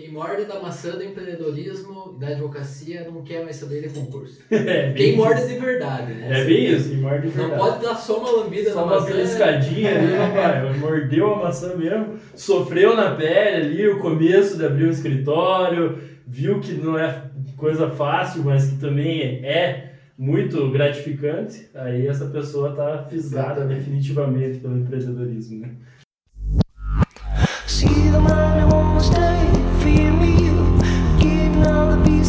Quem morde da maçã do empreendedorismo e da advocacia não quer mais saber de concurso. É, Quem morde de verdade, né? É bem isso, quem morde de Não verdade. pode dar só uma lambida Só na uma maçã. beliscadinha ali, rapaz. Mordeu a maçã mesmo, sofreu na pele ali o começo de abrir um escritório, viu que não é coisa fácil, mas que também é muito gratificante. Aí essa pessoa tá fisgada Exatamente. definitivamente pelo empreendedorismo, né? See the man who won't stay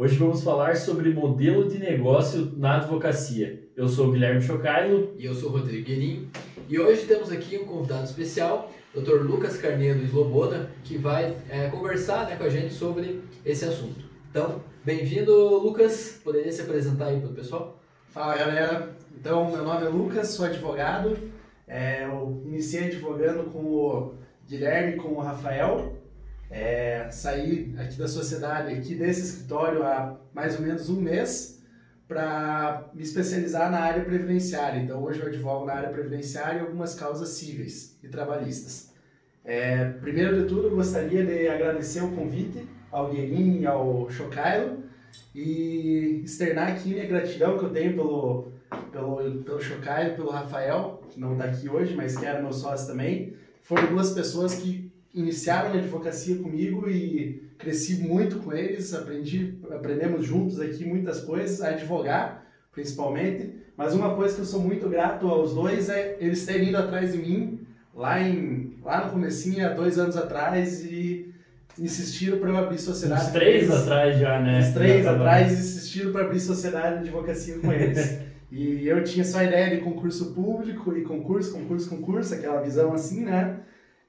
Hoje vamos falar sobre modelo de negócio na advocacia. Eu sou o Guilherme Chocailo. E eu sou o Rodrigo Guerin. E hoje temos aqui um convidado especial, Dr. Lucas Carneiro Sloboda, que vai é, conversar né, com a gente sobre esse assunto. Então, bem-vindo, Lucas. Poderia se apresentar aí para o pessoal? Fala galera, então meu nome é Lucas, sou advogado. É, eu iniciei advogando com o Guilherme e com o Rafael. É, saí aqui da sociedade, aqui desse escritório há mais ou menos um mês para me especializar na área previdenciária. Então hoje eu advogo na área previdenciária e algumas causas cíveis e trabalhistas. É, primeiro de tudo, gostaria de agradecer o convite ao Guerin e ao Chocailo e externar aqui minha gratidão que eu tenho pelo, pelo, pelo Chocailo e pelo Rafael, que não está aqui hoje, mas que era meu sócio também. Foram duas pessoas que iniciaram a advocacia comigo e cresci muito com eles, aprendi, aprendemos juntos aqui muitas coisas, a advogar principalmente, mas uma coisa que eu sou muito grato aos dois é eles terem ido atrás de mim lá, em, lá no comecinho, há dois anos atrás, e insistiram para eu abrir sociedade. Uns três eles. atrás já, né? Os três Já atrás insistiram para abrir sociedade de advocacia com eles. e eu tinha só a ideia de concurso público e concurso, concurso, concurso, aquela visão assim, né?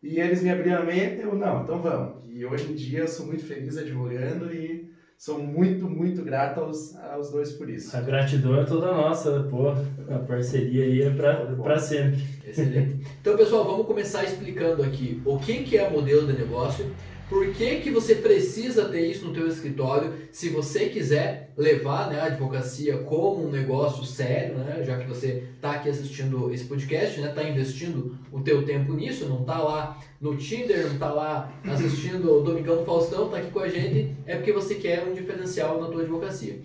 E eles me abriram a mente, eu, não, então vamos. E hoje em dia eu sou muito feliz advogando e sou muito, muito grato aos, aos dois por isso. A gratidão é toda nossa, pô. A parceria aí é pra, pra sempre. Excelente. Então, pessoal, vamos começar explicando aqui o que, que é modelo de negócio, por que, que você precisa ter isso no teu escritório, se você quiser levar né, a advocacia como um negócio sério, né, já que você está aqui assistindo esse podcast, está investindo o teu tempo nisso, não está lá no Tinder, não está lá assistindo o Domingão do Faustão, está aqui com a gente, é porque você quer um diferencial na tua advocacia.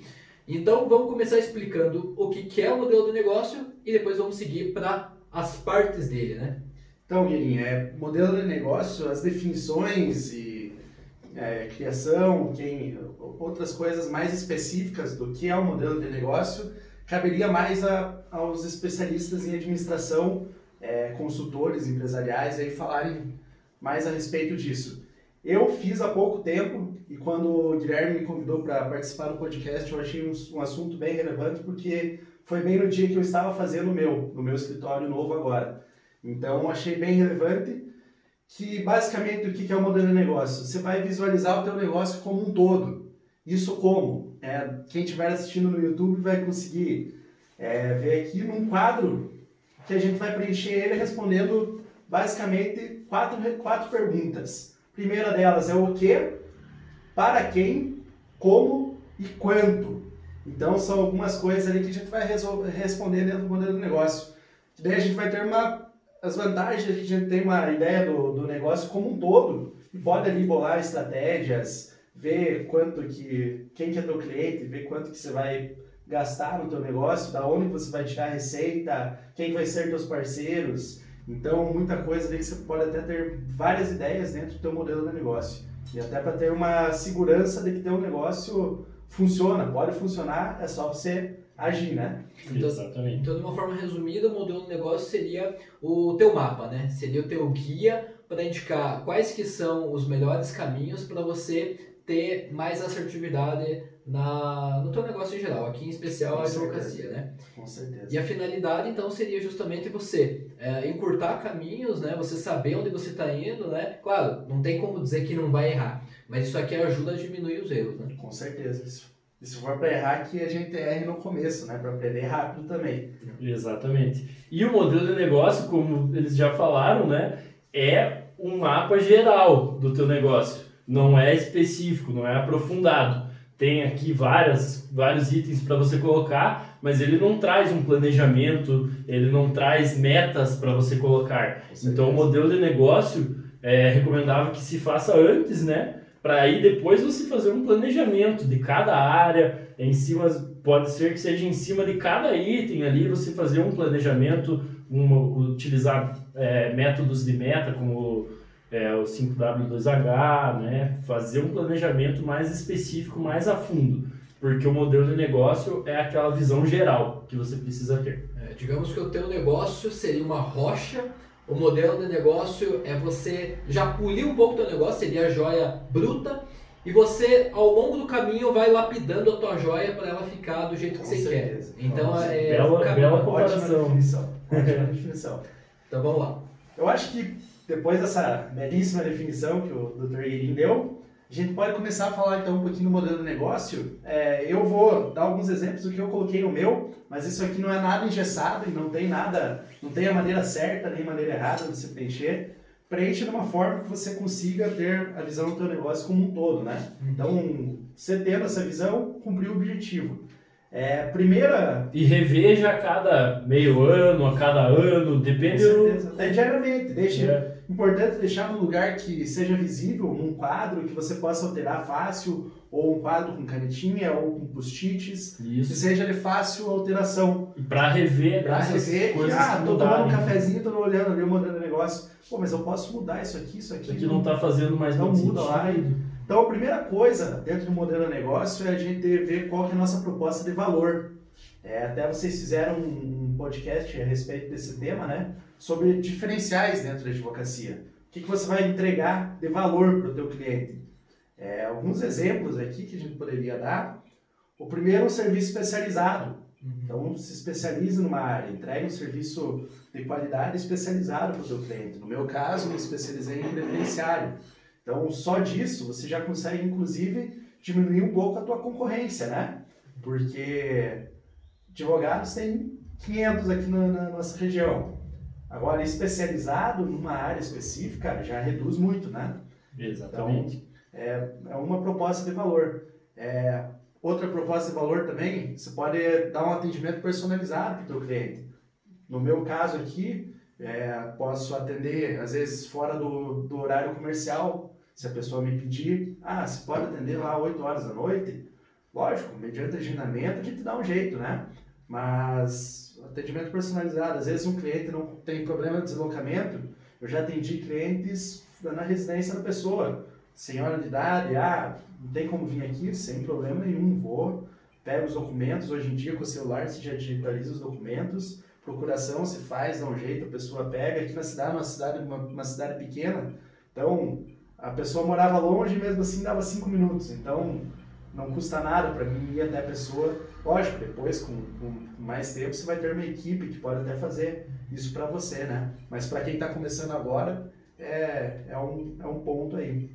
Então, vamos começar explicando o que, que é o modelo de negócio e depois vamos seguir para as partes dele, né? Então, Guilherme, é, modelo de negócio, as definições e é, criação, quem, outras coisas mais específicas do que é o modelo de negócio, caberia mais a, aos especialistas em administração, é, consultores empresariais, aí falarem mais a respeito disso. Eu fiz há pouco tempo e quando o Guilherme me convidou para participar do podcast, eu achei um, um assunto bem relevante porque foi bem no dia que eu estava fazendo o meu, no meu escritório novo agora. Então, achei bem relevante que basicamente o que é o modelo de negócio? Você vai visualizar o teu negócio como um todo. Isso como? É, quem estiver assistindo no YouTube vai conseguir é, ver aqui num quadro que a gente vai preencher ele respondendo basicamente quatro, quatro perguntas. Primeira delas é o que, para quem, como e quanto. Então são algumas coisas ali que a gente vai responder dentro do modelo do negócio. Daí a gente vai ter uma as vantagens a gente tem uma ideia do, do negócio como um todo pode ali bolar estratégias, ver quanto que quem que é teu cliente, ver quanto que você vai gastar no teu negócio, da onde você vai tirar a receita, quem vai ser teus parceiros. Então, muita coisa ali que você pode até ter várias ideias dentro do teu modelo de negócio. E até para ter uma segurança de que teu negócio funciona, pode funcionar, é só você agir, né? Então- Exatamente. Então, de uma forma resumida, o modelo de negócio seria o teu mapa, né? Seria o teu guia para indicar quais que são os melhores caminhos para você ter mais assertividade na, no teu negócio em geral, aqui em especial a Com certeza. advocacia, né? Com certeza. E a finalidade, então, seria justamente você é, encurtar caminhos, né? Você saber onde você está indo, né? Claro, não tem como dizer que não vai errar, mas isso aqui ajuda a diminuir os erros, né? Com certeza. Isso, E se for para errar, que a gente erre no começo, né? Para aprender rápido também. Exatamente. E o modelo de negócio, como eles já falaram, né, é um mapa geral do teu negócio. Não é específico, não é aprofundado. Tem aqui várias, vários itens para você colocar, mas ele não traz um planejamento, ele não traz metas para você colocar. Então, o modelo de negócio é recomendável que se faça antes, né? Para aí depois você fazer um planejamento de cada área, em cima, pode ser que seja em cima de cada item ali, você fazer um planejamento, uma, utilizar é, métodos de meta, como é, o 5W2H, né? Fazer um planejamento mais específico, mais a fundo. Porque o modelo de negócio é aquela visão geral que você precisa ter. É, digamos que o teu negócio seria uma rocha, o modelo de negócio é você já polir um pouco o teu negócio, seria a joia bruta, e você, ao longo do caminho, vai lapidando a tua joia para ela ficar do jeito que Com você certeza. quer. Então, Nossa, é bela- o caminho. bela Ótima comparação. definição. Ótima definição. Então, vamos lá. Eu acho que depois dessa belíssima definição que o Dr. Guerin deu, a gente pode começar a falar então um pouquinho do modelo de negócio. É, eu vou dar alguns exemplos do que eu coloquei no meu, mas isso aqui não é nada engessado e não tem nada, não tem a maneira certa nem a maneira errada de se preencher. Preencha de uma forma que você consiga ter a visão do teu negócio como um todo, né? Então, você tendo essa visão, cumpriu o objetivo. É, primeira E reveja a cada meio ano, a cada ano, Com depende do. certeza. Até diariamente. Deixa, É. Importante deixar num lugar que seja visível, num quadro que você possa alterar fácil, ou um quadro com canetinha, ou com post-its, que seja de fácil alteração. Pra rever Pra essas você ver que, coisas ah, tô tomando um cafezinho, tô olhando ali, mudando o negócio. Pô, mas eu posso mudar isso aqui, isso aqui. Isso aqui não tá fazendo mais Não muda lá. Então, a primeira coisa dentro do modelo de negócio é a gente ver qual que é a nossa proposta de valor. É, até vocês fizeram um podcast a respeito desse tema, né? Sobre diferenciais dentro da advocacia. O que, que você vai entregar de valor para o teu cliente? É, alguns exemplos aqui que a gente poderia dar. O primeiro é um serviço especializado. Então, se especialize numa área, entregue um serviço de qualidade especializado para o teu cliente. No meu caso, me especializei em preferenciário. Então, só disso, você já consegue, inclusive, diminuir um pouco a tua concorrência, né? Porque advogados tem 500 aqui na, na nossa região. Agora, especializado numa área específica já reduz muito, né? Exatamente. É uma proposta de valor. É, outra proposta de valor também, você pode dar um atendimento personalizado para o teu cliente. No meu caso aqui, é, posso atender, às vezes, fora do, do horário comercial. Se a pessoa me pedir, ah, você pode atender lá 8 horas da noite? Lógico, mediante agendamento, a gente dá um jeito, né? Mas atendimento personalizado, às vezes um cliente não tem problema de deslocamento, eu já atendi clientes na residência da pessoa senhora de idade, ah, não tem como vir aqui, sem problema nenhum, vou, pego os documentos, hoje em dia com o celular você já digitaliza os documentos, procuração se faz, dá um jeito, a pessoa pega, aqui na cidade, uma cidade, uma, uma cidade pequena, então a pessoa morava longe, mesmo assim dava cinco minutos, então não custa nada para mim ir até a pessoa, lógico, depois com, com mais tempo você vai ter uma equipe que pode até fazer isso para você, né, mas para quem está começando agora, é, é, um, é um ponto aí.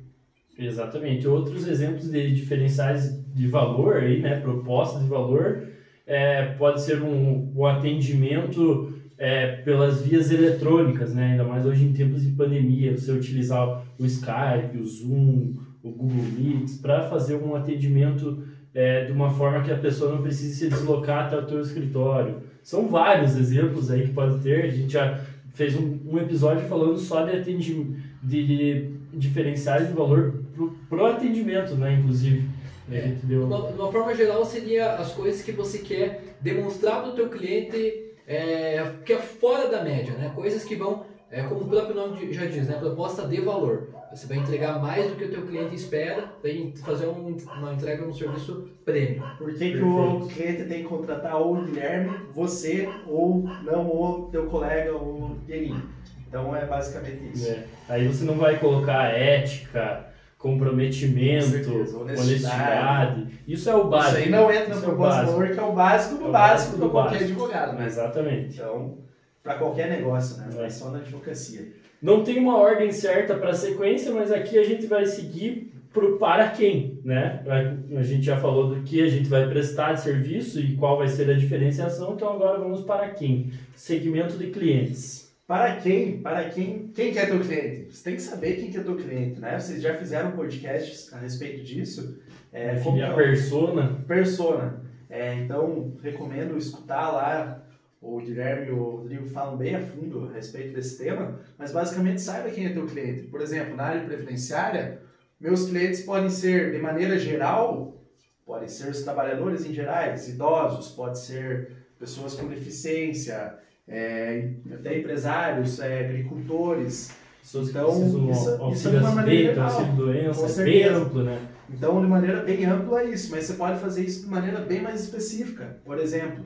Exatamente. Outros exemplos de diferenciais de valor aí, né, propostas de valor, é, pode ser um, um atendimento é, pelas vias eletrônicas, né, ainda mais hoje em tempos de pandemia, você utilizar o Skype, o Zoom, o Google Meets para fazer um atendimento é, de uma forma que a pessoa não precise se deslocar até o teu escritório. São vários exemplos aí que pode ter. A gente já fez um, um episódio falando só de atendimento, de, de diferenciais de valor pro, pro atendimento, né? Inclusive, É. deu. uma, de uma forma geral, seria as coisas que você quer demonstrar para o teu cliente é, que é fora da média, né? Coisas que vão, é, como o próprio nome já diz, né? Proposta de valor. Você vai entregar mais do que o teu cliente espera, vai fazer um, uma entrega de um serviço prêmio. Por que, que o cliente tem que contratar ou o Guilherme, você, ou não o teu colega, o Guilherme? Então é basicamente isso. É. Aí você não vai colocar ética, comprometimento, certeza, honestidade. honestidade. Isso é o básico. Isso aí não entra na Isso é proposta de básico. valor, que é o básico do É o básico básico para do qualquer básico. advogado, né? Exatamente. Então, para qualquer negócio, né? Não É. só na advocacia. Não tem uma ordem certa para sequência, mas aqui a gente vai seguir pro para quem, né? A- A gente já falou do que a gente vai prestar de serviço e qual vai ser a diferenciação, então agora vamos para quem? Segmento de clientes. Para quem? Para quem? Quem que é teu cliente? Você tem que saber quem que é teu cliente, né? Vocês já fizeram podcasts a respeito disso. É, como a é persona. persona. É, então, recomendo escutar lá o Guilherme e o Rodrigo falam bem a fundo a respeito desse tema, mas basicamente saiba quem é teu cliente. Por exemplo, na área previdenciária, meus clientes podem ser, de maneira geral, podem ser os trabalhadores em gerais, idosos, pode ser pessoas com deficiência, é, até empresários, é, agricultores. Pessoas que Então, isso- isso é de uma maneira geral. doença, é bem amplo, né? Então, de maneira bem ampla, é isso, mas você pode fazer isso de maneira bem mais específica. Por exemplo,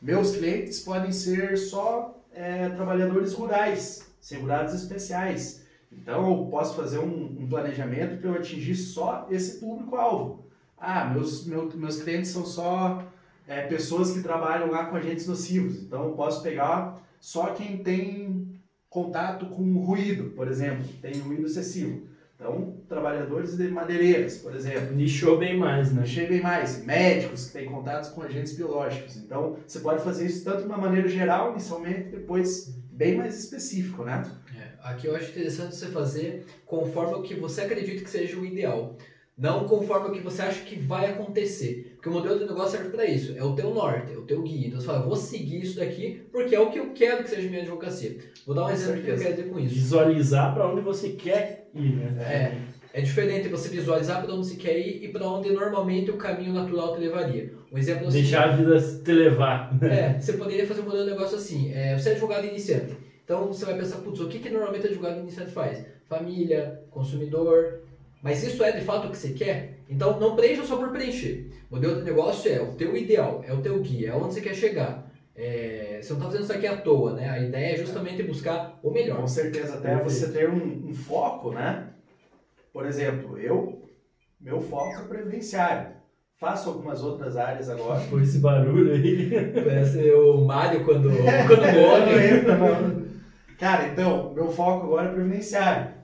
meus clientes podem ser só é, trabalhadores rurais, segurados especiais. Então, eu posso fazer um, um planejamento para eu atingir só esse público-alvo. Ah, meus, meu- meus clientes são só é, pessoas que trabalham lá com agentes nocivos. Então, eu posso pegar só quem tem contato com ruído, por exemplo, tem ruído excessivo. Então, trabalhadores de madeireiras, por exemplo. Nichou bem mais, né? Achei bem mais. Médicos que têm contatos com agentes biológicos. Então, você pode fazer isso tanto de uma maneira geral, inicialmente, depois bem mais específico, né? É, aqui eu acho interessante você fazer conforme o que você acredita que seja o ideal. Não conforme o que você acha que vai acontecer. Porque o modelo de negócio serve para isso. É o teu norte, é o teu guia. Então você fala, vou seguir isso daqui porque é o que eu quero que seja minha advocacia. Vou dar um exemplo do que eu quero dizer com isso. Visualizar para onde você quer ir, né? É, é diferente você visualizar para onde você quer ir e para onde normalmente o caminho natural te levaria. Um exemplo o seguinte, Deixar a vida te levar. É, você poderia fazer um modelo de negócio assim. É, você é advogado iniciante. Então você vai pensar, putz, o que, que normalmente advogado iniciante faz? Família, consumidor. Mas isso é de fato o que você quer? Então não preencha só por preencher. O modelo de negócio é o teu ideal, é o teu guia, é onde você quer chegar. É, você não está fazendo isso aqui à toa, né? A ideia é justamente buscar o melhor. Com certeza, até Perfeito. você ter um, um foco, né? Por exemplo, eu, meu foco é previdenciário. Faço algumas outras áreas agora. Foi esse barulho aí. Parece o Mário quando, quando morre. Cara, então, meu foco agora é previdenciário.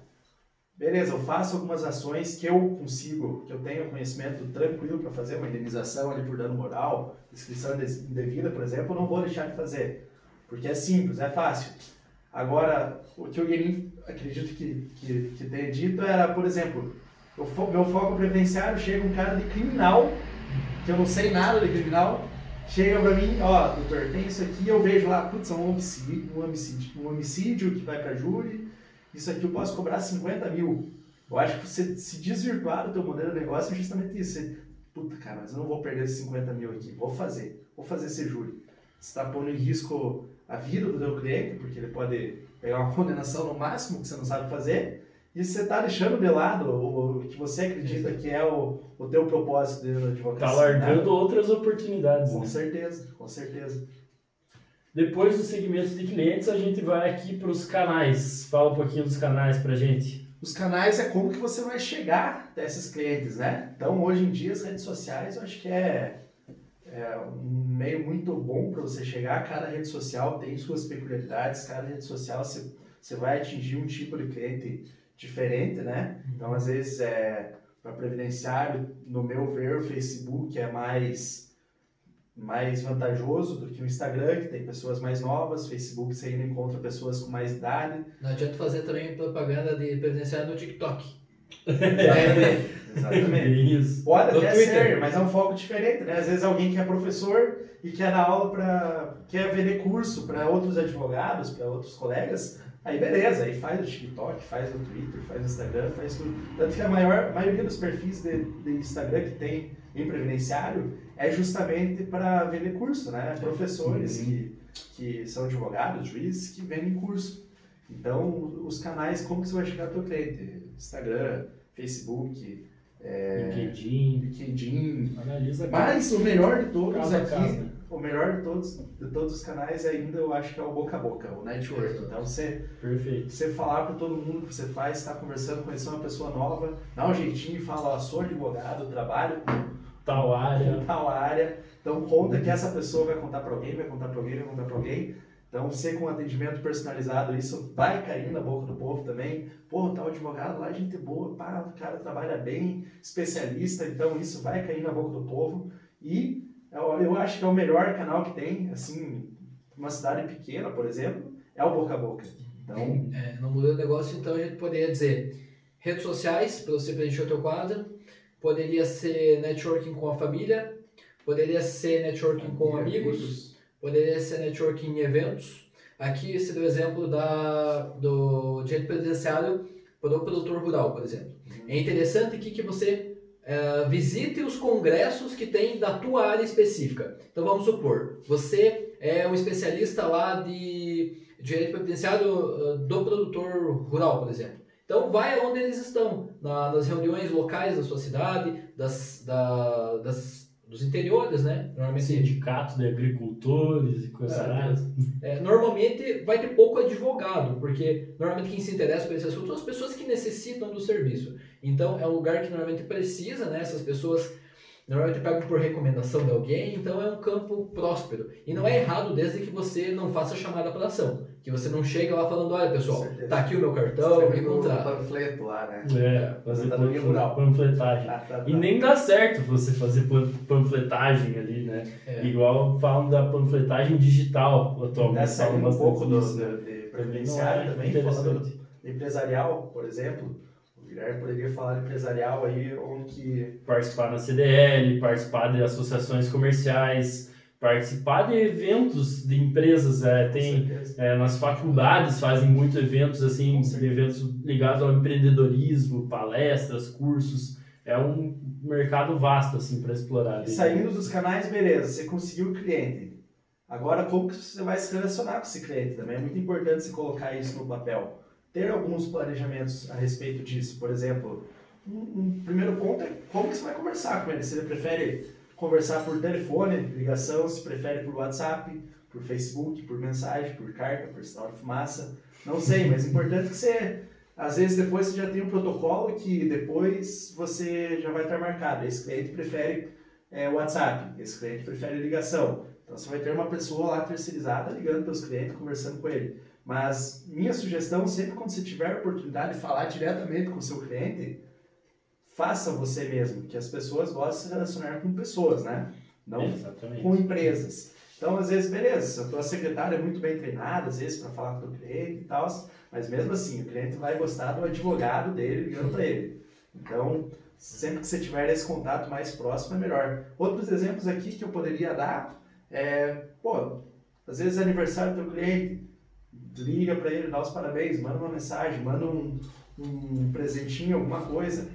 Beleza, eu faço algumas ações que eu consigo, que eu tenho conhecimento tranquilo para fazer, uma indenização ali por dano moral, inscrição indevida, por exemplo, eu não vou deixar de fazer. Porque é simples, é fácil. Agora, o que o Guilherme acredito que, que, que tenha dito era, por exemplo, eu fo- meu foco previdenciário chega um cara de criminal, que eu não sei nada de criminal, chega pra mim, ó, doutor, tem isso aqui, eu vejo lá, putz, é um homicídio, um homicídio, um homicídio que vai pra júri, isso aqui eu posso cobrar 50 mil. Eu acho que você se desvirtuar do teu modelo de negócio é justamente isso. Você, Puta, cara, mas eu não vou perder esses 50 mil aqui, vou fazer, vou fazer esse júri. Você está pondo em risco a vida do teu cliente, porque ele pode pegar uma condenação no máximo que você não sabe fazer, e você está deixando de lado o, o que você acredita que é o, o teu propósito de advocacia. Tá largando outras oportunidades. Com Né? certeza, com certeza. Depois do segmento de clientes, a gente vai aqui para os canais. Fala um pouquinho dos canais pra gente. Os canais é como que você vai chegar até esses clientes, né? Então, hoje em dia, as redes sociais, eu acho que é, é um meio muito bom para você chegar. Cada rede social tem suas peculiaridades, cada rede social você, você vai atingir um tipo de cliente diferente, né? Então, às vezes, é, para previdenciário, no meu ver, o Facebook é mais mais vantajoso do que o Instagram, que tem pessoas mais novas, Facebook você ainda encontra pessoas com mais idade. Não adianta fazer também propaganda de previdenciário no TikTok. É, exatamente. Isso. Pode até Twitter. ser, mas é um foco diferente, né? Às vezes alguém que é professor e quer dar aula para quer vender curso para outros advogados, para outros colegas, aí beleza, aí faz o TikTok, faz o Twitter, faz o Instagram, faz tudo. Tanto que a maior maioria dos perfis de, de Instagram que tem em previdenciário é justamente para vender curso, né? Professores que, que são advogados, juízes que vendem curso. Então, os canais, como que você vai chegar ao teu cliente? Instagram, Facebook, é, LinkedIn. LinkedIn. Analisa Mas o melhor de todos Casa aqui, casa. o melhor de todos, de todos os canais ainda eu acho que é o boca a boca, o network. Então você, Perfeito. você falar para todo mundo que você faz, está conversando, conhecer uma pessoa nova, dá um jeitinho e fala, ó, sou advogado, trabalho Tal área. tal área, então conta que essa pessoa vai contar para alguém, vai contar para alguém, vai contar para alguém. Então, você com atendimento personalizado, isso vai cair na boca do povo também. Pô, tal advogado lá, gente boa, pá, o cara trabalha bem, especialista, então isso vai cair na boca do povo. E eu, eu acho que é o melhor canal que tem, assim, uma cidade pequena, por exemplo, é o boca a boca. Então, É, no modelo de negócio, então, a gente poderia dizer redes sociais, para você preencher o teu quadro, poderia ser networking com a família, poderia ser networking com amigos, poderia ser networking em eventos. Aqui esse é o exemplo da, do direito previdenciário para o produtor rural, por exemplo. É interessante aqui que você eh, visite os congressos que tem da tua área específica. Então vamos supor, você é um especialista lá de direito previdenciário eh, do produtor rural, por exemplo. Então vai onde eles estão, na- nas reuniões locais da sua cidade, das, da- das- dos interiores, né? Normalmente Sindicato de agricultores e coisa É, é, normalmente vai ter pouco advogado, porque normalmente quem se interessa por esse assunto são as pessoas que necessitam do serviço. Então é um lugar que normalmente precisa, né? Essas pessoas normalmente pegam por recomendação de alguém, então é um campo próspero. E não é errado desde que você não faça chamada para ação. Que você não chega lá falando, olha pessoal, tá aqui o meu cartão, me o contrata. panfleto lá, né? É, fazer Tá panfletagem. Tá, tá, tá. E nem dá certo você fazer pan- panfletagem ali, né? É. Igual falam da panfletagem digital atualmente. Né, saindo falam um pouco do, disso. de, de previdenciário é também, falando do empresarial, por exemplo. O Guilherme poderia falar de empresarial aí, onde que Participar na CDL, participar de associações comerciais, participar de eventos de empresas. É, tem, é, nas faculdades fazem muito eventos assim, eventos ligados ao empreendedorismo, palestras, cursos. É um mercado vasto assim para explorar. E saindo dos canais, beleza, você conseguiu o cliente. Agora, como que você vai se relacionar com esse cliente também? É muito importante você colocar isso no papel. Ter alguns planejamentos a respeito disso. Por exemplo, um, um primeiro ponto é como que você vai conversar com ele. Se ele prefere conversar por telefone, ligação, se prefere por WhatsApp, por Facebook, por mensagem, por carta, por sinal de fumaça. Não sei, mas é importante que você às vezes depois você já tem um protocolo que depois você já vai estar marcado. Esse cliente prefere é, WhatsApp, esse cliente prefere ligação. Então você vai ter uma pessoa lá terceirizada ligando para os clientes, conversando com ele. Mas minha sugestão, sempre quando você tiver a oportunidade de falar diretamente com o seu cliente, faça você mesmo, que as pessoas gostam de se relacionar com pessoas, né? Não Exatamente. com empresas. Então, às vezes, beleza, a tua secretária é muito bem treinada, às vezes, para falar com o cliente e tal, mas mesmo assim, o cliente vai gostar do advogado dele ligando para ele. Então, sempre que você tiver esse contato mais próximo, é melhor. Outros exemplos aqui que eu poderia dar é, pô, às vezes é aniversário do teu cliente, liga para ele, dá os parabéns, manda uma mensagem, manda um, um presentinho, alguma coisa,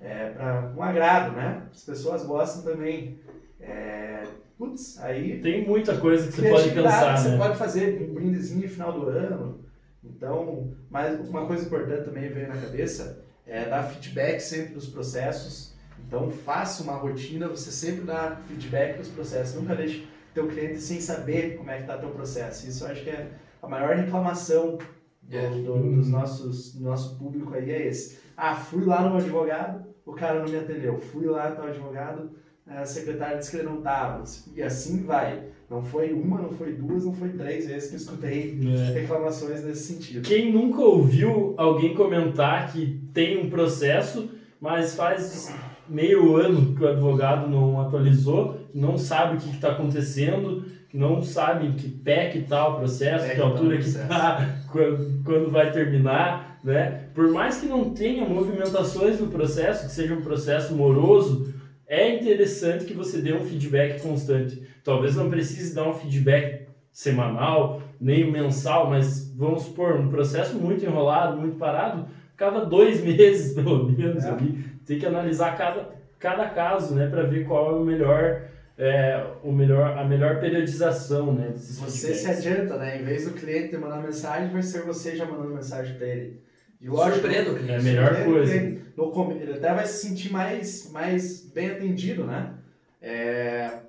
é, para um agrado, né? As pessoas gostam também. É, putz, aí Tem muita coisa que você pode criatividade pensar, você né? pode fazer um brindezinho no final do ano. Então, mas uma coisa importante também veio na cabeça é dar feedback sempre dos processos. Então, faça uma rotina, você sempre dá feedback dos processos. Nunca deixe teu cliente sem saber como é que está teu processo. Isso eu acho que é a maior reclamação do, É. do- dos nossos, do nosso público aí é esse. Ah, fui lá no advogado, o cara não me atendeu. Fui lá no advogado, a secretária disse que ele não estava. E assim vai. Não foi uma, não foi duas, não foi três vezes que eu escutei É. reclamações nesse sentido. Quem nunca ouviu alguém comentar que tem um processo, mas faz meio ano que o advogado não atualizou, não sabe o que está acontecendo, não sabe que pé que está o processo, Pé que que tá altura que está, quando, quando vai terminar, né? Por mais que não tenha movimentações no processo, que seja um processo moroso, é interessante que você dê um feedback constante. Talvez não precise dar um feedback semanal, nem mensal, mas vamos supor, um processo muito enrolado, muito parado, cada dois meses, pelo menos, É. ali, tem que analisar cada, cada caso, né, para ver qual é o melhor, é, o melhor, a melhor periodização, né, Você se adianta, né? Em vez do cliente mandar mensagem, vai ser você já mandando mensagem para ele. E Surpreenda o cliente. É a melhor coisa. Ele, no ele até vai se sentir mais, mais bem atendido, né? É,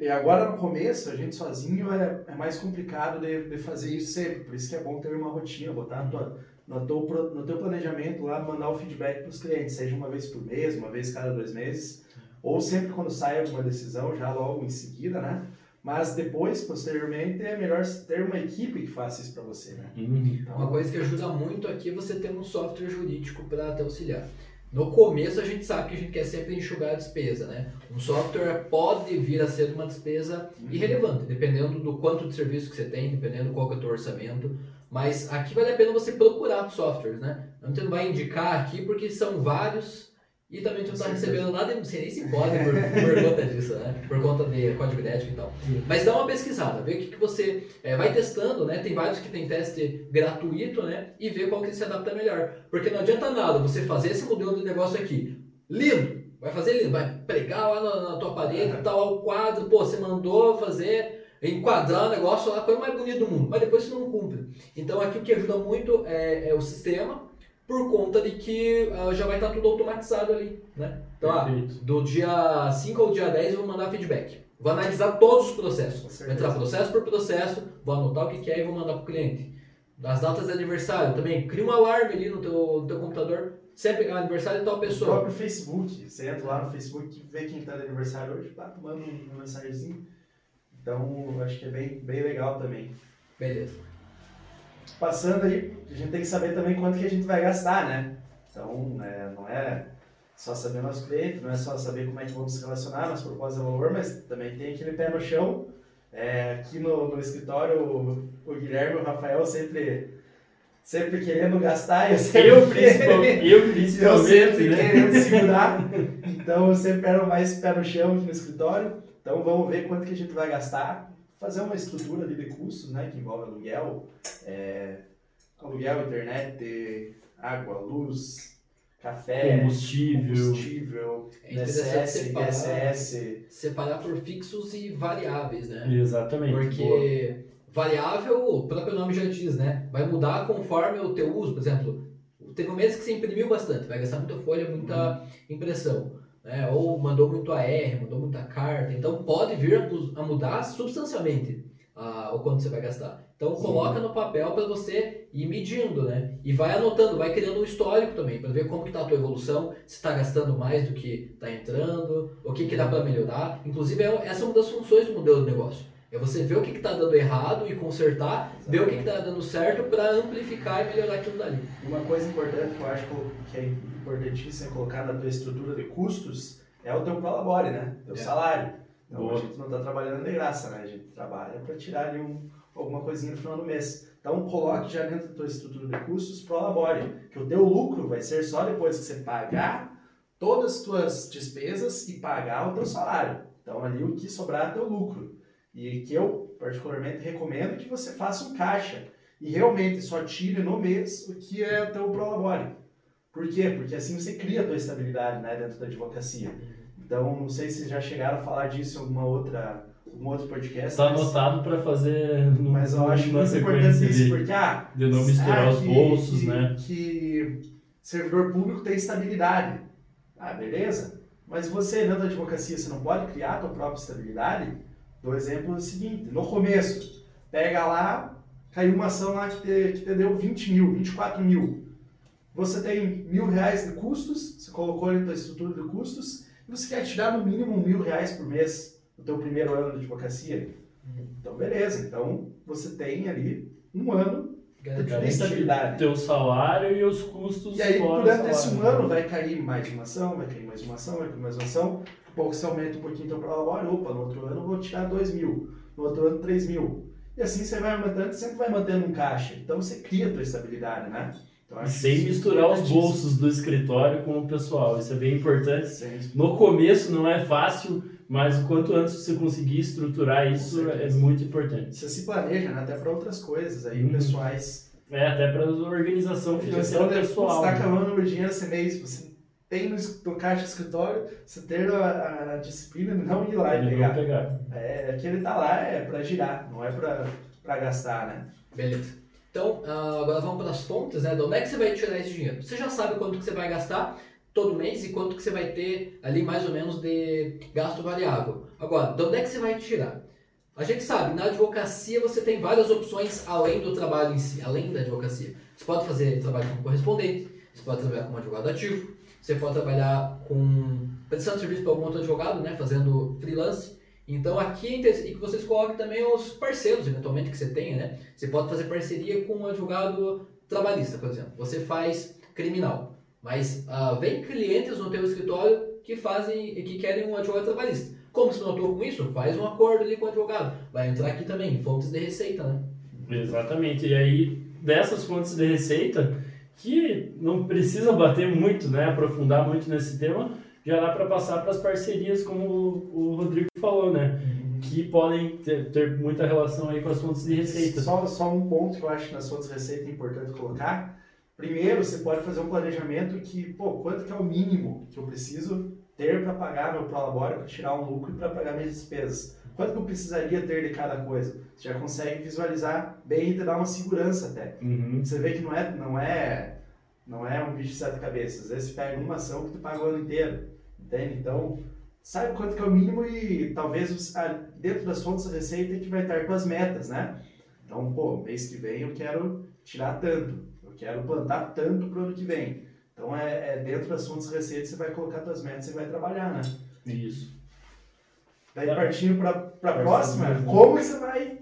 e- agora no começo, a gente sozinho é, é mais complicado de, de fazer isso sempre. Por isso que é bom ter uma rotina, botar no, tua- no, teu, no teu planejamento lá, mandar o feedback para os clientes, seja uma vez por mês, uma vez cada dois meses, ou sempre quando sai alguma decisão, já logo em seguida, né? Mas depois, posteriormente, é melhor ter uma equipe que faça isso para você, né? Uhum. Então, Uma coisa que ajuda muito aqui é você ter um software jurídico para te auxiliar. No começo a gente sabe que a gente quer sempre enxugar a despesa, né? Um software pode vir a ser uma despesa irrelevante, dependendo do quanto de serviço que você tem, dependendo qual que é o teu orçamento. Mas aqui vale a pena você procurar softwares, né? A gente não vai indicar aqui porque são vários e também tu não certeza. recebendo nada, não sei nem se pode por, por conta disso, né? Por conta de código de ética e tal. Mas dá uma pesquisada, vê o que, que você é, vai testando, né? Tem vários que tem teste gratuito, né? E vê qual que se adapta melhor. Porque não adianta nada você fazer esse modelo de negócio aqui, lindo, vai fazer lindo, vai pregar lá na, na tua parede, Aham. tal, o quadro, pô, você mandou fazer, enquadrar o negócio lá, a coisa mais bonita do mundo, mas depois você não cumpre. Então aqui o que ajuda muito é, é o sistema, por conta de que ah, já vai estar tudo automatizado ali, né? Então, ah, do dia 5 ao dia 10 eu vou mandar feedback. Vou analisar todos os processos. Vou entrar processo por processo, vou anotar o que que é e vou mandar para o cliente. Das datas de aniversário também, cria um alarme ali no teu, no teu computador, sempre é aniversário de tal O pessoa. próprio Facebook, você entra lá no Facebook, vê quem está de aniversário hoje, pá, manda uma mensagenzinho. Então, acho que é bem, bem legal também. Beleza. Passando aí, a gente tem que saber também quanto que a gente vai gastar, né? Então, é, não é só saber o nosso cliente, não é só saber como é que vamos se relacionar, nossa proposta de valor, mas também tem aquele pé no chão. É, aqui no, no escritório, o, o Guilherme e o Rafael sempre, sempre querendo gastar, eu sempre, Eu, principalmente, eu eu principalmente, sempre né? querendo segurar. Então, eu sempre era mais pé no chão aqui no escritório. Então, vamos ver quanto que a gente vai gastar. Fazer uma estrutura ali de custos, né? Que envolve aluguel, é, aluguel, internet, água, luz, café, Combustível. combustível, É interessante ISS, separar, ISS. separar por fixos e variáveis, né? Exatamente. Boa. Porque variável, o próprio nome já diz, né? Vai mudar conforme o teu uso. Por exemplo, teve um mês que você imprimiu bastante, vai gastar muita folha, muita impressão. Né? Ou mandou muito AR, mandou muita carta. Então pode vir a a mudar substancialmente ah, o quanto você vai gastar. Então Sim. coloca no papel para você ir medindo, né? E vai anotando, vai criando um histórico também, para ver como que tá a tua evolução, se está gastando mais do que está entrando, o que, que dá para melhorar. Inclusive, é- essa é uma das funções do modelo de negócio. É você ver o que está dando errado e consertar, ver o que está dando certo para amplificar e melhorar aquilo dali. Uma coisa importante que eu acho que é importantíssima colocar na tua estrutura de custos é o teu prolabore, né? Teu É. salário. Então Boa. a gente não está trabalhando de graça, né? A gente trabalha para tirar ali um, alguma coisinha no final do mês. Então coloque já dentro da tua estrutura de custos prolabore, que o teu lucro vai ser só depois que você pagar todas as tuas despesas e pagar o teu salário. Então ali o que sobrar é teu lucro. E que eu particularmente recomendo que você faça um caixa e realmente só tire no mês o que é o teu prolabore. Por quê? Porque assim você cria a tua estabilidade né, dentro da advocacia. Então, não sei se já chegaram a falar disso em alguma outra, algum outro podcast. Está anotado para fazer no, Mas eu acho muito importante isso, porque, ah, de não misturar ah, os que- bolsos, que- né? Que servidor público tem estabilidade. Ah, beleza. Mas você, dentro da advocacia, você não pode criar a tua própria estabilidade? Dou exemplo seguinte, no começo, pega lá, caiu uma ação lá que te, que te deu 20 mil, 24 mil. Você tem mil reais de custos, você colocou ali na estrutura de custos, e você quer tirar no mínimo mil reais por mês no teu primeiro ano de advocacia. Então, beleza. Então, você tem ali um ano Garantir. estabilidade. Teu salário e os custos E aí, durante esse um ano, vai cair mais uma ação, vai cair mais uma ação, vai cair mais uma ação. Pouco você aumenta um pouquinho teu prolabore, opa, no outro ano eu vou tirar 2 mil, no outro ano 3 mil. E assim você vai aumentando, sempre vai mantendo um caixa. Então você cria a tua estabilidade, né? Então, sem misturar os bolsos do escritório com o pessoal. Isso é bem importante. Sem- No começo não é fácil, mas o quanto antes você conseguir estruturar isso é muito importante. Você se planeja, né? Até para outras coisas aí, Uhum. pessoais. É, até para a organização financeira pessoal. Você está né? acabando o dinheiro esse mês, você tem no, no caixa do escritório, você ter a, a disciplina de não ir lá e pegar. não pegar. É, que ele tá lá é para girar, não é para gastar, né? Beleza. Então, ah, agora vamos para as fontes, né? De onde é que você vai tirar esse dinheiro? Você já sabe quanto que você vai gastar todo mês e quanto que você vai ter ali mais ou menos de gasto variável. Agora, de onde é que você vai tirar? A gente sabe, na advocacia você tem várias opções além do trabalho em si, além da advocacia. Você pode fazer trabalho como correspondente, você pode trabalhar como advogado ativo, você pode trabalhar com prestando serviço para algum outro advogado, né, fazendo freelance. Então aqui é e que vocês coloquem também os parceiros, eventualmente, que você tenha, né? Você pode fazer parceria com um advogado trabalhista, por exemplo. Você faz criminal, mas ah, vem clientes no teu escritório que fazem que querem um advogado trabalhista. Como não atua com isso, faz um acordo ali com o advogado. Vai entrar aqui também, fontes de receita, né? Exatamente. E aí, dessas fontes de receita, que não precisa bater muito, né, aprofundar muito nesse tema, já dá para passar para as parcerias, como o, o Rodrigo falou, né, que podem ter, ter muita relação aí com as fontes de receita. Só, só um ponto que eu acho que nas fontes de receita é importante colocar. Primeiro, você pode fazer um planejamento que, pô, quanto que é o mínimo que eu preciso ter para pagar meu prolabore, para tirar um lucro e para pagar minhas despesas? Quanto que eu precisaria ter de cada coisa? Você já consegue visualizar bem e te dar uma segurança até. Uhum. Você vê que não é, não é, não é um bicho de sete cabeças. Às vezes você pega uma ação que tu paga o ano inteiro, entende? Então, saiba quanto que é o mínimo e talvez dentro das fontes de receita que vai estar com as metas, né? Então, pô, mês que vem eu quero tirar tanto, quero plantar tanto pro ano que vem. Então, é, é dentro das fontes de receita você vai colocar suas metas e vai trabalhar, né? Isso. Daí partindo para a próxima, como que você vai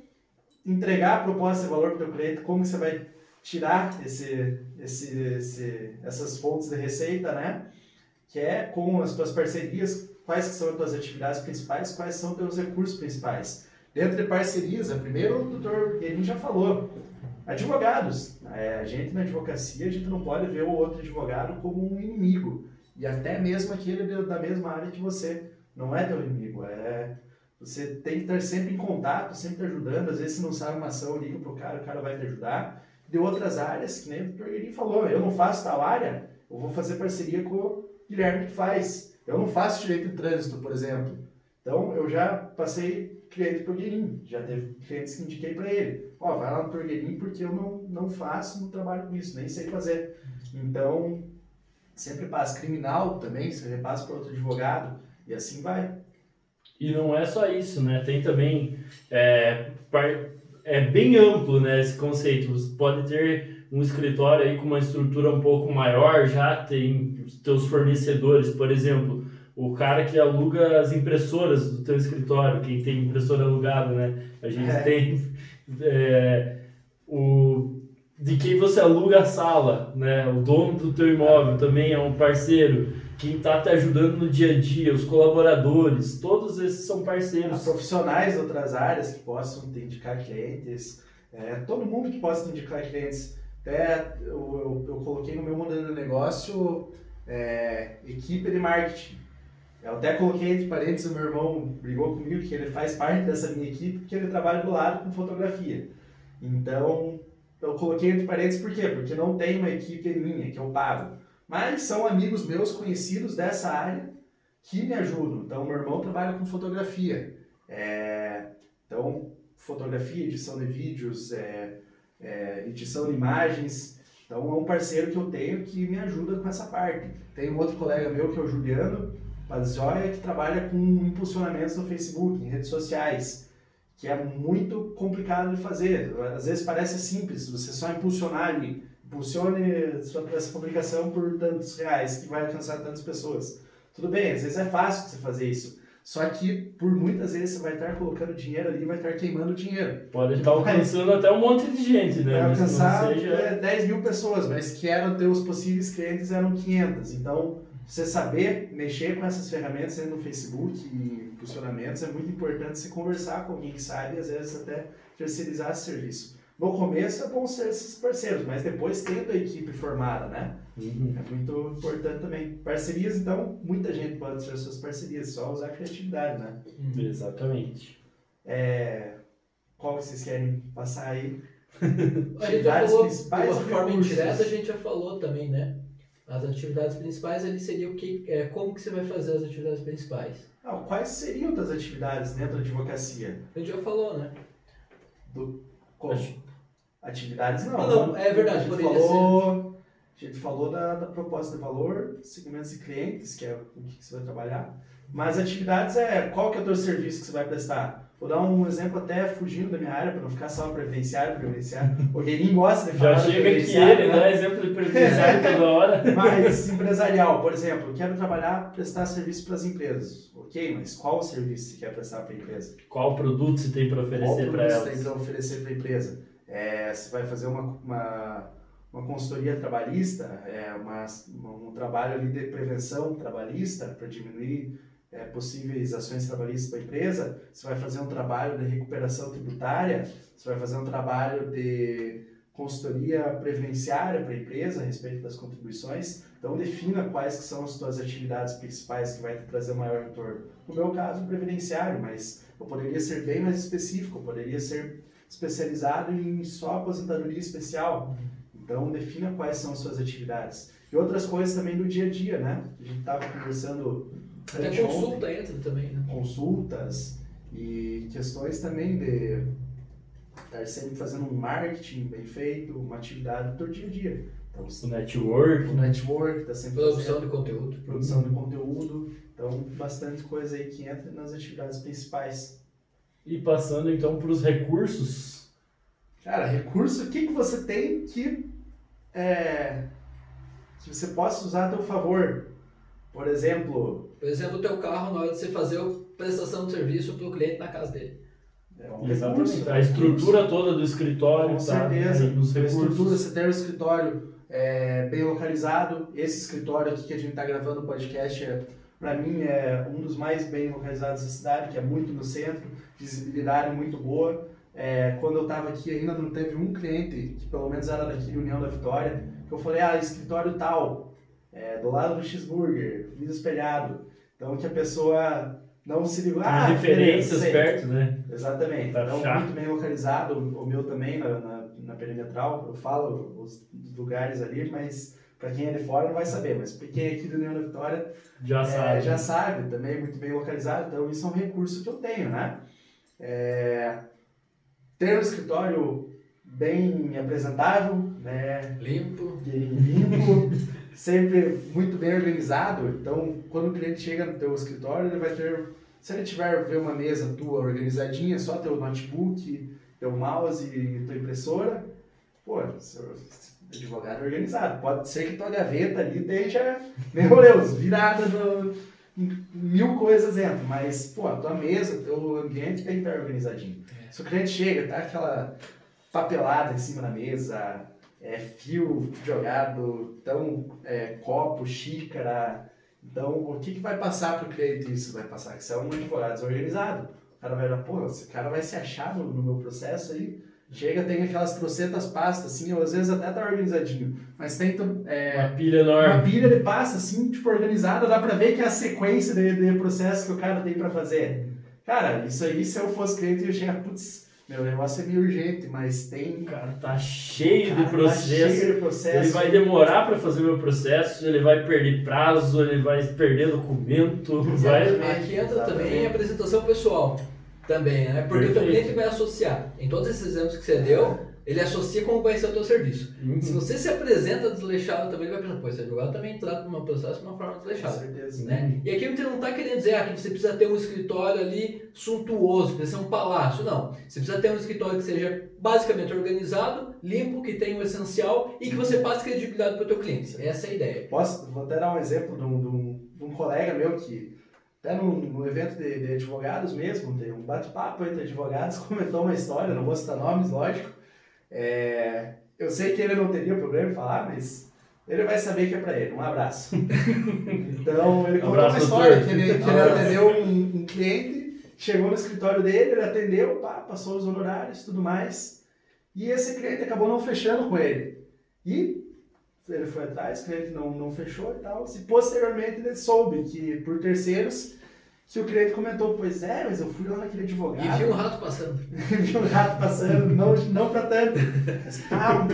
entregar a proposta de valor para o teu cliente, como que você vai tirar esse, esse, esse, essas fontes de receita, né? Que é com as tuas parcerias, quais que são as tuas atividades principais, quais são os teus recursos principais. Dentro de parcerias, a primeiro o doutor Guerin já falou, advogados. É, a gente na advocacia, a gente não pode ver o outro advogado como um inimigo. E até mesmo aquele da mesma área que você não é teu inimigo, é você tem que estar sempre em contato, sempre ajudando. Às vezes, se não sabe uma ação, liga pro cara, o cara vai te ajudar. De outras áreas, que nem o Dr. Guerin falou, eu não faço tal área, eu vou fazer parceria com o Guilherme que faz. Eu não faço direito de trânsito, por exemplo. Então, eu já passei cliente pro Guerin, já teve clientes que indiquei para ele. Ó, vai lá no Dr. Guerin porque eu não, não faço, não trabalho com isso, nem sei fazer. Então, sempre passa. Criminal também, você repassa para outro advogado e assim vai. E não é só isso, né? Tem também é, é bem amplo, né? Esse conceito. Você pode ter um escritório aí com uma estrutura um pouco maior, já tem teus fornecedores, por exemplo, o cara que aluga as impressoras do teu escritório, quem tem impressora alugada, né? A gente É. tem é, o de quem você aluga a sala, né? O dono do teu imóvel também é um parceiro. Quem está te ajudando no dia a dia, os colaboradores, todos esses são Os parceiros. profissionais de outras áreas que possam te indicar clientes, é, todo mundo que possa te indicar clientes. Até eu, eu, eu coloquei no meu modelo de negócio é, equipe de marketing. Eu até coloquei entre parênteses, o meu irmão brigou comigo que ele faz parte dessa minha equipe porque ele trabalha do lado com fotografia. Então, eu coloquei entre parênteses por quê? Porque não tem uma equipe minha que eu pago. Mas são amigos meus conhecidos dessa área que me ajudam. Então, meu irmão trabalha com fotografia. É, então, fotografia, edição de vídeos, é, é, edição de imagens. Então, é um parceiro que eu tenho que me ajuda com essa parte. Tem um outro colega meu que é o Juliano Pazioia, que trabalha com impulsionamentos no Facebook, em redes sociais, que é muito complicado de fazer. Às vezes parece simples, você só impulsionar ali, impulsione sua, essa publicação por tantos reais, que vai alcançar tantas pessoas. Tudo bem, às vezes é fácil você fazer isso. Só que, por muitas vezes, você vai estar colocando dinheiro ali e vai estar queimando dinheiro. Pode estar alcançando até um monte de gente, né? Vai Mas alcançar seja- é, 10 mil pessoas, mas que eram teus possíveis clientes eram 500. Então, você saber mexer com essas ferramentas dentro do Facebook e impulsionamentos é muito importante você conversar com alguém que sabe e às vezes até terceirizar esse serviço. No começo é bom ser esses parceiros, mas depois tendo a equipe formada, né? Uhum. É muito importante também. Parcerias, então, muita gente pode ter suas parcerias, só usar a criatividade, né? Exatamente. É, qual que vocês querem passar aí? A gente já Atividades falou, de uma forma indireta, a gente já falou também, né? As atividades principais ali seria o que, é, como que você vai fazer as atividades principais. Ah, quais seriam das atividades dentro da advocacia? A gente já falou, né? Como? Atividades não. Não, não, é verdade, A gente falou, a gente falou da, da proposta de valor, segmentos de clientes, que é o que você vai trabalhar. Mas atividades é qual que é o teu serviço que você vai prestar? Vou dar um exemplo até fugindo da minha área, para não ficar só previdenciário, previdenciário. O Guerin gosta de Já falar do chega aqui previdenciário, ele, né? dá exemplo de previdenciário toda hora. Mas empresarial, por exemplo, quero trabalhar, prestar serviço para as empresas. Ok, mas qual serviço você quer prestar para a empresa? Qual produto você tem para Qual oferecer para produto você elas? tem para oferecer para a empresa? É, você vai fazer uma, uma, uma consultoria trabalhista, é, uma, um trabalho ali de prevenção trabalhista para diminuir é, possíveis ações trabalhistas para a empresa, você vai fazer um trabalho de recuperação tributária, você vai fazer um trabalho de consultoria previdenciária para a empresa a respeito das contribuições. Então defina quais que são as suas atividades principais que vai te trazer maior retorno. No meu caso, previdenciário, mas eu poderia ser bem mais específico, eu poderia ser especializado em só aposentadoria especial. Então defina quais são as suas atividades. E outras coisas também do dia a dia, né? A gente estava conversando Até consulta entra também, né? consultas e questões também de estar sempre fazendo um marketing bem feito, uma atividade do teu dia a dia. Então, O network. o network está sempre Produção fazendo, de conteúdo. produção de conteúdo, então bastante coisa aí que entra nas atividades principais. E passando então para os recursos. Cara, recurso, o que, que você tem que, é, que você possa usar a teu favor? Por exemplo, Por exemplo, o teu carro na hora de você fazer a prestação de serviço para o cliente na casa dele. é um Exatamente. recurso, A né? estrutura toda do escritório, Com tá? certeza. Aí nos A estrutura, você ter o escritório é, bem localizado. Esse escritório aqui que a gente está gravando o podcast, é, para mim, é um dos mais bem localizados da cidade, que é muito no centro, visibilidade muito boa. É, quando eu estava aqui ainda não teve um cliente, que pelo menos era daqui de União da Vitória, que eu falei, ah, escritório tal, é, do lado do cheeseburger, vidro espelhado. Então que a pessoa não se ligou, ah, referências sei. perto, né? Exatamente. Pra então, achar. muito bem localizado, o o meu também na, na, na perimetral. Eu falo os lugares ali, mas para quem é de fora não vai saber. Mas para quem é aqui do União da Vitória Já é, sabe. já sabe também, muito bem localizado. Então, isso é um recurso que eu tenho, né? É, ter um escritório bem apresentável, né? Limpo. limpo, sempre muito bem organizado. Então, quando o cliente chega no teu escritório, ele vai ter, se ele tiver ver uma mesa tua organizadinha, só teu notebook, teu mouse e tua impressora, pô, advogado é organizado. Pode ser que tua gaveta ali esteja, meu Deus, virada no, mil coisas dentro, mas, pô, a tua mesa, teu ambiente tem que estar organizadinho. Se o cliente chega, tá aquela papelada em cima da mesa, é, fio jogado, então, é, copo, xícara. Então, o que, que vai passar para o cliente isso? Vai passar que você é um advogado desorganizado. O cara vai olhar, pô, esse cara vai se achar no, no meu processo aí. Chega, tem aquelas trocentas pastas, assim, ou às vezes até tá organizadinho, mas tem é, Uma pilha enorme. uma pilha de pasta, assim, tipo, organizada, dá pra ver que é a sequência de, de processo que o cara tem pra fazer. Cara, isso aí, se eu fosse cliente, eu ia chegar, putz, meu negócio é meio urgente, mas tem... O cara tá cheio Cara, de processo. Tá cheio de processo. Ele vai demorar para fazer o meu processo, ele vai perder prazo, ele vai perder documento, vai. Aqui entra Exatamente. também a apresentação pessoal. Também, né? Porque o teu Perfeito. cliente vai associar. Em todos esses exemplos que você deu, ele associa como ser o teu serviço. Uhum. Se você se apresenta desleixado também, ele vai pensar, pô, esse advogado também trata processo de uma forma Com desleixada. certeza. Né? E aqui a gente não está querendo dizer ah, que você precisa ter um escritório ali suntuoso, precisa ser um palácio. Não. Você precisa ter um escritório que seja basicamente organizado, limpo, que tenha o essencial e que você passe credibilidade para o teu cliente. Essa é a ideia. Posso, vou até dar um exemplo de um, de um, de um colega meu que, até no, no evento de, de advogados mesmo, tem um bate-papo entre advogados, comentou uma história, não vou citar nomes, lógico. É, eu sei que ele não teria problema em falar, mas ele vai saber que é pra ele. Um abraço. então, ele contou Abraço, uma história doutor. que ele, que ele atendeu um, um cliente, chegou no escritório dele, ele atendeu, pá, passou os honorários e tudo mais. E esse cliente acabou não fechando com ele. E ele foi atrás, o cliente não, não fechou e tal. E posteriormente ele soube que, por terceiros, que o cliente comentou, pois é, mas eu fui lá naquele advogado. E viu um rato passando. vi um rato passando, não, não pra tanto. Pá,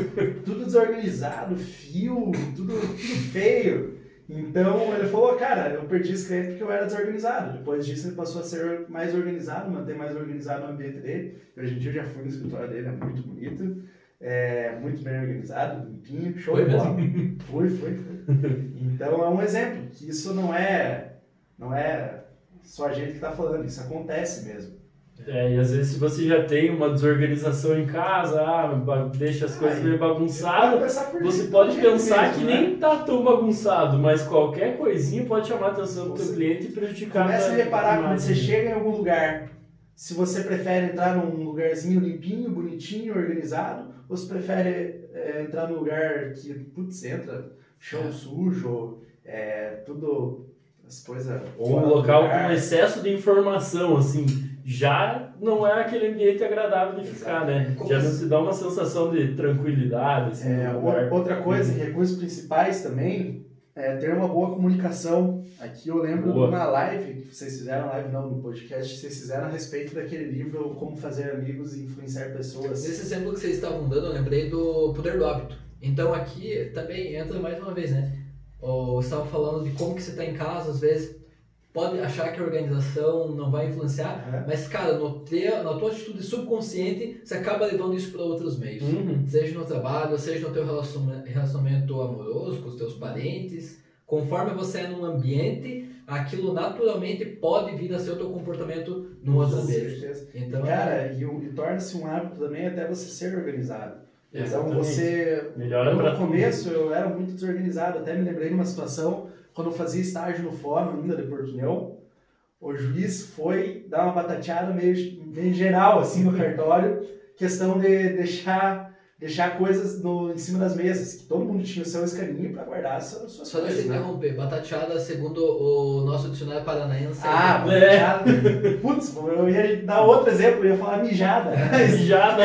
tudo desorganizado, fio, tudo, tudo feio. Então ele falou, cara, eu perdi esse cliente porque eu era desorganizado. Depois disso ele passou a ser mais organizado, manter mais organizado o ambiente dele. Hoje em dia eu já fui no escritório dele, é muito bonito, é muito bem organizado, limpinho, show Foi de bola. Fui, fui, fui. Então é um exemplo, que isso não é, não é só a gente que está falando, isso acontece mesmo. É, e às vezes se você já tem uma desorganização em casa, ah, deixa as coisas meio bagunçadas, você pode pensar que né? nem tá tão bagunçado, mas qualquer coisinha pode chamar a atenção do Você cliente e prejudicar Comece a reparar quando você chega em algum lugar. Se você prefere entrar num lugarzinho limpinho, bonitinho, organizado, ou se prefere é, entrar num lugar que, putz, entra chão É. sujo, é, tudo, as coisas... Ou um local lugar. com excesso de informação, assim, já não é aquele ambiente agradável de ficar, né? Como Já não se- dá uma sensação de tranquilidade, assim, É, outra coisa, Uhum. recursos principais também, é ter uma boa comunicação. Aqui eu lembro Boa. de uma live, que vocês fizeram live não, no podcast, vocês fizeram a respeito daquele livro Como Fazer Amigos e Influenciar Pessoas. Nesse exemplo que vocês estavam dando, eu lembrei do poder do hábito. Então aqui também entra mais uma vez, né? Ou estava falando de como que você está em casa, às vezes pode achar que a organização não vai influenciar, Aham. mas cara, no teu, na tua atitude subconsciente, você acaba levando isso para outros meios. Uhum. Seja no trabalho, seja no teu relaciona- relacionamento amoroso com os teus parentes. Conforme você é num ambiente, aquilo naturalmente pode vir a ser o teu comportamento no outro ambiente. Então, Cara, e, e torna-se um hábito também até você ser organizado. Então Exatamente. você. Melhora eu, no tudo. começo eu era muito desorganizado, até me lembrei de uma situação quando eu fazia estágio no fórum ainda de Portunhol. O juiz foi dar uma batateada meio, meio geral assim no cartório, questão de deixar deixar coisas no, em cima das mesas, que todo mundo tinha o seu escaninho para guardar as suas suas Só deixa coisas. eu né? interromper. Batateada, segundo o nosso dicionário paranaense. Ah, É. batateada. Putz, eu ia dar outro exemplo, eu ia falar mijada. Mijada,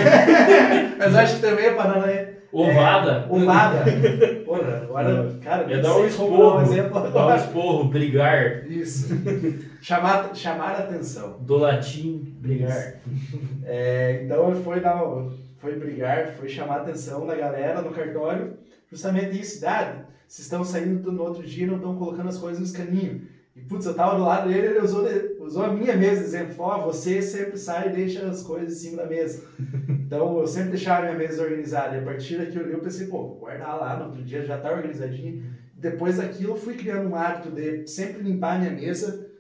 Mas acho que também é para ovada. Ovada. Porra, agora, cara, É dar um dar um esporro, exemplo. dar um esporro, brigar. Isso. chamar, chamar a atenção. Do latim, brigar. É, então foi dar, foi brigar, foi chamar a atenção da galera no cartório, justamente isso, ah, vocês estão saindo no outro dia e não estão colocando as coisas no escaninho. E putz, eu tava do lado dele, ele usou, usou a minha mesa, dizendo, ó, você sempre sai e deixa as coisas em cima da mesa. Então eu sempre deixava a minha mesa organizada. E a partir daquilo eu pensei, pô, vou guardar lá, no outro dia já tá organizadinho. Depois daquilo eu fui criando um hábito de sempre limpar a minha mesa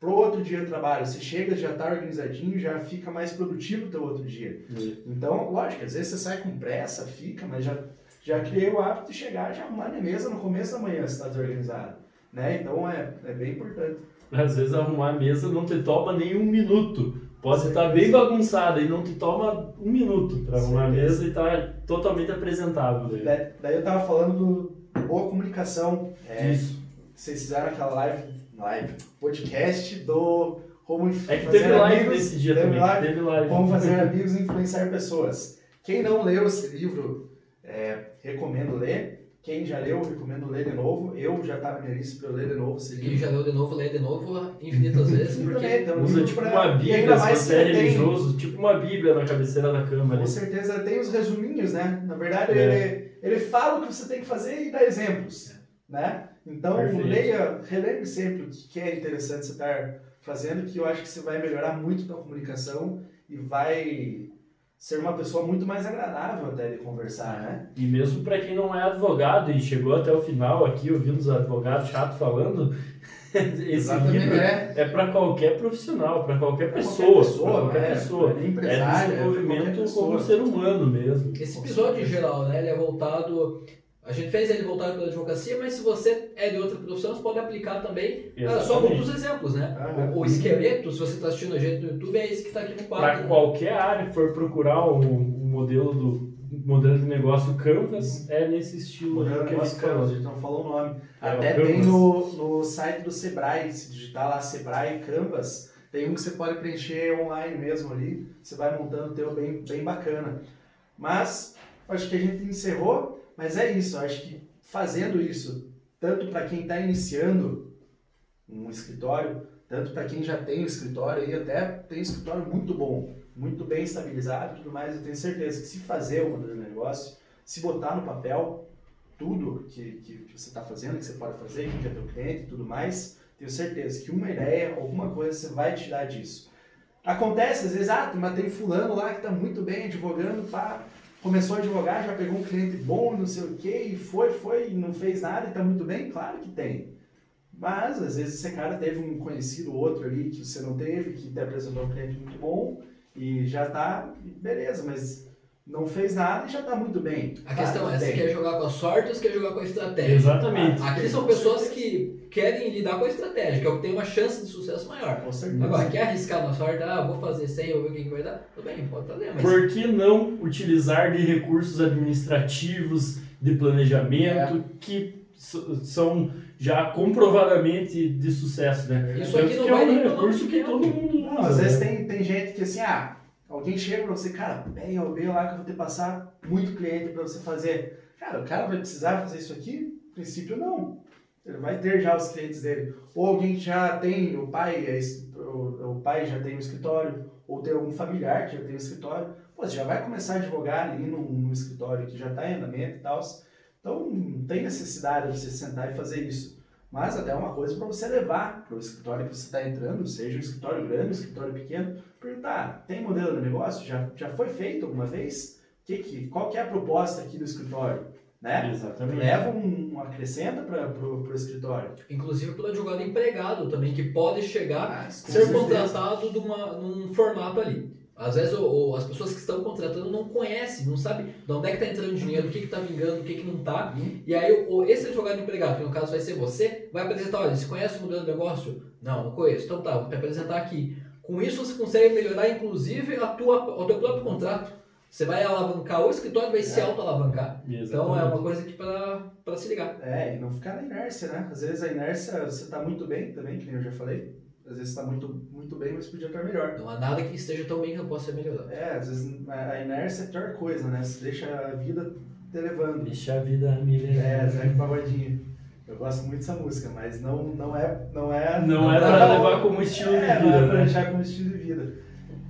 pro outro dia do trabalho. Você chega, já tá organizadinho, já fica mais produtivo o teu outro dia. Então, lógico, às vezes você sai com pressa, fica, mas já, já criei o hábito de chegar, já arrumar minha mesa no começo da manhã, se está desorganizado. Né? Então é, é bem importante. Às vezes arrumar a mesa não te toma nem um minuto. Pode estar certeza. bem bagunçada e não te toma um minuto para arrumar a mesa e estar totalmente apresentável. daí. Daí, daí eu tava falando do boa comunicação. É, Isso. vocês fizeram aquela live, live, podcast do como É que fazer teve live amigos, nesse dia teve também. live, Teve live. Como fazer amigos e influenciar pessoas. Quem não leu esse livro, é, recomendo ler. Quem já leu, recomendo ler de novo. Eu já tá na minha lista para eu ler de novo esse Quem livro. já leu de novo, lê de novo infinitas vezes, porque também, então, Usa tipo pra- uma bíblia, ainda se é religioso, tipo uma bíblia na cabeceira da cama Com ali. certeza tem os resuminhos, né? Na verdade, É. ele, ele fala o que você tem que fazer e dá exemplos, né? Então, Perfeito. leia, relembre sempre o que é interessante você estar fazendo, que eu acho que você vai melhorar muito a comunicação e vai ser uma pessoa muito mais agradável até de conversar, né? E mesmo para quem não é advogado e chegou até o final aqui ouvindo os advogados chato falando, esse Exatamente, livro é. é para qualquer profissional, para qualquer pessoa, qualquer pessoa, pra qualquer né? pessoa. É É empresário, é desenvolvimento pessoa. como ser humano mesmo. esse episódio em geral, né, ele é voltado... A gente fez ele voltado pela advocacia, mas se você é de outra profissão, você pode aplicar também ah, só muitos exemplos, né? Aham. O, o esqueleto, se você está assistindo a gente no YouTube, é esse que está aqui no Para quadro. né? qualquer área que for procurar o, o modelo do modelo de negócio Canvas, é nesse estilo Modelo de negócio Canvas, a falam. gente não falou o nome. É, Até o tem no, no site do Sebrae, se digitar lá Sebrae Canvas, tem um que você pode preencher online mesmo ali, você vai montando o teu bem, bem bacana. Mas, acho que a gente encerrou, mas é isso, acho que fazendo isso, tanto para quem está iniciando um escritório, tanto para quem já tem um escritório e até tem um escritório muito bom, muito bem estabilizado e tudo mais, eu tenho certeza que se fazer o modelo de negócio, se botar no papel tudo que, que, você está fazendo, que você pode fazer, que é teu cliente e tudo mais, tenho certeza que uma ideia, alguma coisa você vai tirar disso. Acontece, às vezes, ah, mas tem fulano lá que está muito bem advogando, pá, começou a advogar, já pegou um cliente bom, não sei o quê, e foi, foi, e não fez nada e está muito bem? Claro que tem. Mas, às vezes, esse cara teve um conhecido outro ali que você não teve, que te apresentou um cliente muito bom e já tá, beleza, mas não fez nada e já tá muito bem. A questão Tá, é, você bem. quer jogar com a sorte ou você quer jogar com a estratégia? Exatamente. Aqui são pessoas que querem lidar com a estratégia, que é o que tem uma chance de sucesso maior. Com certeza. Agora, quer arriscar na sorte? Ah, vou fazer 100, vou ver o que, vai dar? Tudo bem, pode fazer, mas... Por que não utilizar de recursos administrativos, de planejamento, É. que são já comprovadamente de sucesso, né? Isso Tanto aqui não que vai é nem um pelo recurso que do todo mundo usa. Não, às vezes né? tem, tem gente que assim, ah, alguém chega pra você, cara, bem, eu vejo lá que eu vou ter que passar muito cliente pra você fazer. Cara, o cara vai precisar fazer isso aqui? No princípio, não. Ele vai ter já os clientes dele. Ou alguém que já tem, o pai, é o, pai já tem um escritório, ou tem algum familiar que já tem um escritório. Pô, você já vai começar a advogar ali num, num escritório que já está em andamento e tal. Então, não tem necessidade de você sentar e fazer isso. Mas até é uma coisa para você levar para o escritório que você está entrando, seja um escritório grande, um escritório pequeno, perguntar, tem modelo de negócio? Já, já foi feito alguma vez? Que, que, qual que é a proposta aqui do escritório? Né? Exatamente. Leva um, um acrescenta para o escritório. Inclusive pelo advogado empregado também, que pode chegar com ser certeza. contratado de uma, num formato ali. Às vezes o- o- as pessoas que estão contratando não conhecem, não sabem de onde é que está entrando dinheiro, o que está vingando, o que, que não está. Uhum. E aí o, esse advogado empregado, que no caso vai ser você, vai apresentar, olha, você conhece o modelo de negócio? Não, não conheço. Então tá, vou te apresentar aqui. Com isso você consegue melhorar inclusive a tua, o teu próprio contrato. Você vai alavancar o escritório, vai se É. auto-alavancar. Então é uma coisa aqui para se ligar. É, e não ficar na inércia, né? Às vezes a inércia, você está muito bem também, que nem eu já falei. Às vezes está muito, muito bem, mas podia estar melhor. Não há nada que esteja tão bem que não possa ser melhorado. É, às vezes a inércia é a pior coisa, né? Você deixa a vida te levando. Deixa a vida me É, levar. Zeca Pagodinho. Eu gosto muito dessa música, mas não, não é. Não é, Não é dá pra levar como estilo é, de Não é vida, pra né? deixar como estilo de vida.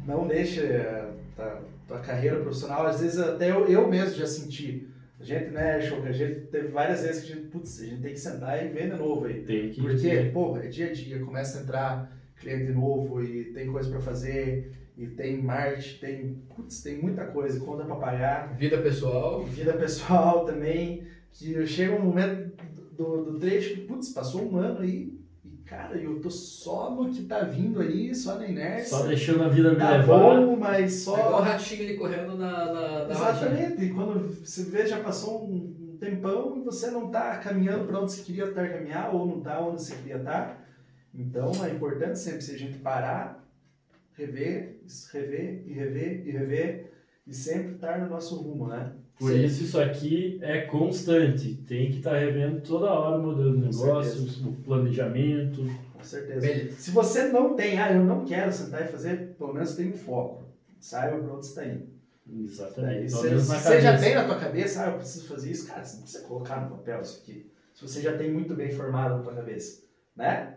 Não deixa a tua, tua carreira profissional. Às vezes até eu, eu mesmo já senti. A gente, né, Choca, a gente teve várias vezes que a gente, putz, a gente tem que sentar e ver de novo aí. Tem que Porque, pô, é dia a dia, começa a entrar cliente novo e tem coisa pra fazer, e tem marketing, tem, putz, tem muita coisa, conta pra pagar, Vida pessoal, vida pessoal também, que chega um momento do, do trecho que, putz, passou um ano aí, cara, eu tô só no que tá vindo aí, só na inércia, Só deixando a vida me tá levar. bom, mas É igual o só... ratinho ali correndo na, na, na. Exatamente, e quando você vê, já passou um um tempão e você não tá caminhando para onde você queria estar caminhar, ou não tá onde você queria estar. Então é importante sempre se a gente parar, rever, rever e rever e rever, e sempre estar no nosso rumo, né? Por Sim. isso, isso aqui é constante. Tem que estar revendo toda hora o modelo de Com negócio, o planejamento. Com certeza. Beleza. Se você não tem, ah, eu não quero sentar e fazer, pelo menos tem um foco. Saiba para onde você está indo. Exatamente. na você já tem na tua cabeça, ah, eu preciso fazer isso, cara, você não precisa colocar no papel isso aqui. Se você já tem muito bem formado na tua cabeça, né?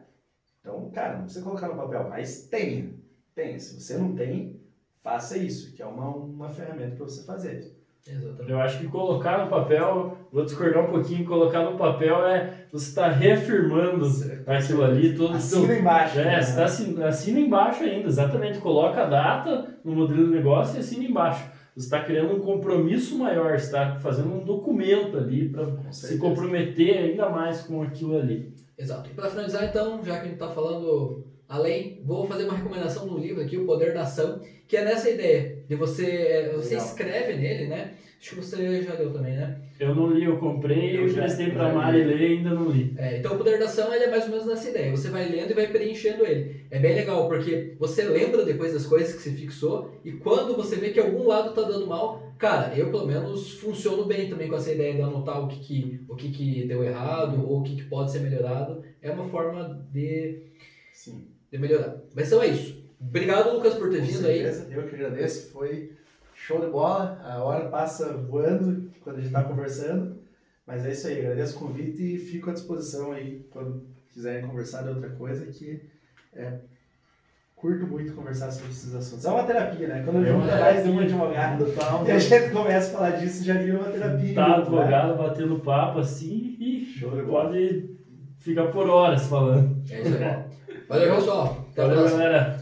Então, cara, não precisa colocar no papel, mas tenha. Tenha. Se você não tem, faça isso, que é uma, uma ferramenta para você fazer. Exatamente. Eu acho que colocar no papel, vou discordar um pouquinho, colocar no papel é você está reafirmando aquilo ali, todo o seu Assina embaixo. É, né? você tá assina, assina embaixo ainda, exatamente. Coloca a data no modelo de negócio e assina embaixo. Você está criando um compromisso maior, você está fazendo um documento ali para se comprometer ainda mais com aquilo ali. Exato. E para finalizar, então, já que a gente está falando além, vou fazer uma recomendação no livro aqui, O Poder da Ação, que é nessa ideia de você. é, Você Legal. escreve nele, né? Acho que você já leu também, né? Eu não li, eu comprei, Eu emprestei li. Mari ler e ainda não li. É, então o poder da ação ele é mais ou menos nessa ideia. Você vai lendo e vai preenchendo ele. É bem legal, porque você lembra depois das coisas que você fixou e quando você vê que algum lado tá dando mal, cara, eu pelo menos funciono bem também com essa ideia de anotar o que, que, o que, que deu errado ou o que, que pode ser melhorado. É uma forma de, Sim. de melhorar. Mas então é isso. Obrigado, Lucas, por ter Com vindo aí. certeza, eu que agradeço, foi show de bola, a hora passa voando quando a gente está conversando, mas é isso aí, agradeço o convite e fico à disposição aí quando quiserem conversar de outra coisa que é, curto muito conversar sobre esses assuntos. É uma terapia, né? Quando eu uma junto mais de um advogado Tá, e a gente começa a falar disso, já vira uma terapia. tá né? advogado batendo papo assim e Show de bola. pode ficar por horas falando. É isso aí. Valeu, pessoal. Até Valeu, próxima. galera.